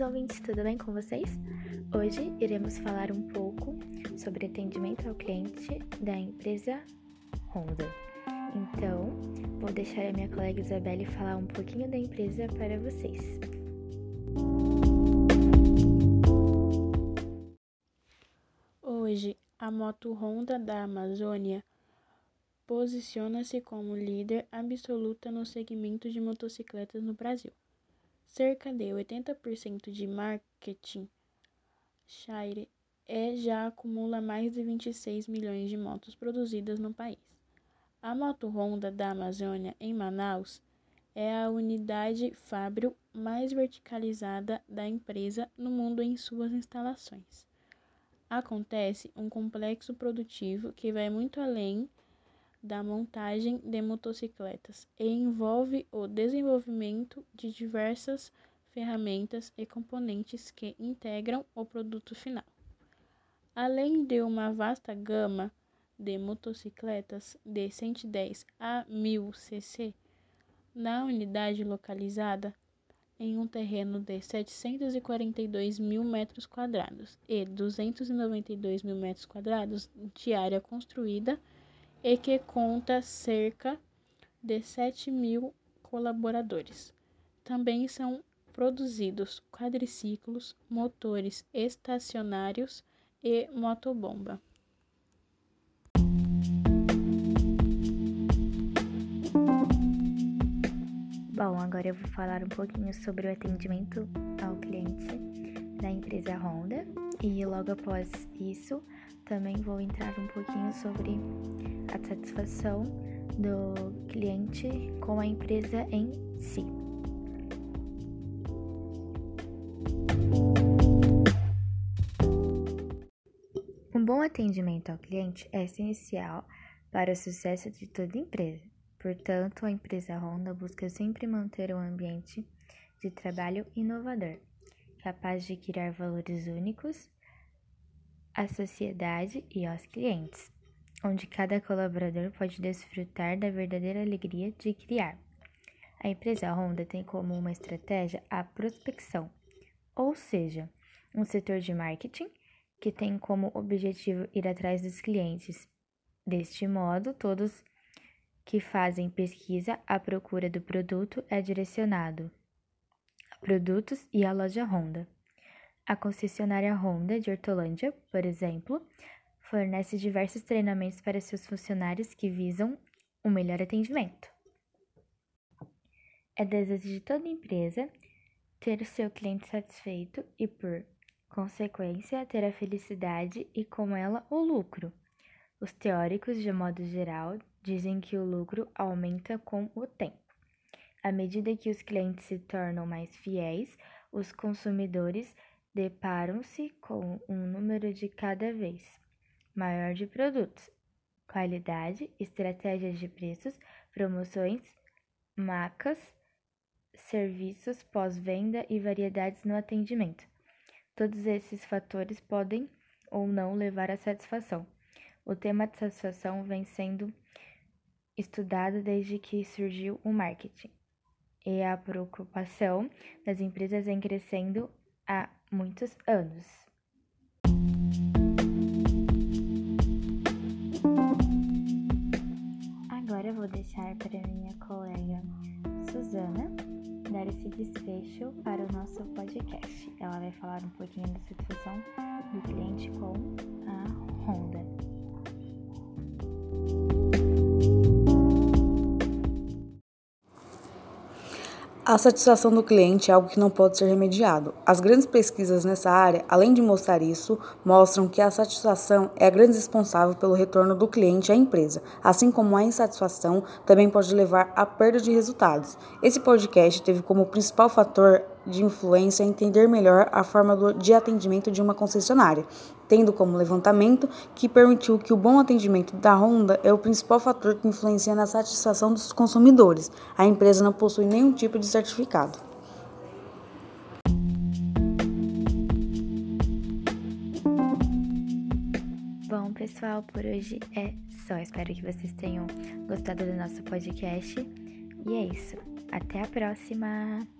queridos ouvintes, tudo bem com vocês? Hoje iremos falar um pouco sobre atendimento ao cliente da empresa Honda. Então, vou deixar a minha colega Isabelle falar um pouquinho da empresa para vocês. Hoje, a moto Honda da Amazônia posiciona-se como líder absoluta no segmento de motocicletas no Brasil. Cerca de 80% de marketing share é já acumula mais de 26 milhões de motos produzidas no país. A Moto Honda da Amazônia, em Manaus, é a unidade fábrio mais verticalizada da empresa no mundo em suas instalações. Acontece um complexo produtivo que vai muito além da montagem de motocicletas e envolve o desenvolvimento de diversas ferramentas e componentes que integram o produto final. Além de uma vasta gama de motocicletas de 110 a 1000 cc, na unidade localizada em um terreno de 742 mil metros quadrados e 292 mil metros quadrados de área construída e que conta cerca de 7 mil colaboradores. Também são produzidos quadriciclos, motores estacionários e motobomba. Bom, agora eu vou falar um pouquinho sobre o atendimento ao cliente da empresa Honda e logo após isso também vou entrar um pouquinho sobre a satisfação do cliente com a empresa em si. Um bom atendimento ao cliente é essencial para o sucesso de toda empresa. Portanto, a empresa Honda busca sempre manter um ambiente de trabalho inovador, capaz de criar valores únicos à sociedade e aos clientes, onde cada colaborador pode desfrutar da verdadeira alegria de criar. A empresa Honda tem como uma estratégia a prospecção, ou seja, um setor de marketing que tem como objetivo ir atrás dos clientes. Deste modo, todos que fazem pesquisa à procura do produto é direcionado a produtos e a loja Honda. A concessionária Honda de Hortolândia, por exemplo, fornece diversos treinamentos para seus funcionários que visam o um melhor atendimento. É desejo de toda empresa ter o seu cliente satisfeito e, por consequência, ter a felicidade e, com ela, o lucro. Os teóricos, de modo geral, dizem que o lucro aumenta com o tempo. À medida que os clientes se tornam mais fiéis, os consumidores deparam-se com um número de cada vez maior de produtos, qualidade, estratégias de preços, promoções, marcas, serviços pós-venda e variedades no atendimento. Todos esses fatores podem ou não levar à satisfação. O tema de satisfação vem sendo estudado desde que surgiu o marketing. E a preocupação das empresas vem crescendo há muitos anos. Agora eu vou deixar para minha colega Suzana dar esse desfecho para o nosso podcast. Ela vai falar um pouquinho da satisfação do cliente com a A satisfação do cliente é algo que não pode ser remediado. As grandes pesquisas nessa área, além de mostrar isso, mostram que a satisfação é a grande responsável pelo retorno do cliente à empresa, assim como a insatisfação também pode levar à perda de resultados. Esse podcast teve como principal fator de influência entender melhor a forma de atendimento de uma concessionária, tendo como levantamento que permitiu que o bom atendimento da Honda é o principal fator que influencia na satisfação dos consumidores. A empresa não possui nenhum tipo de certificado. Bom, pessoal, por hoje é só. Espero que vocês tenham gostado do nosso podcast. E é isso. Até a próxima!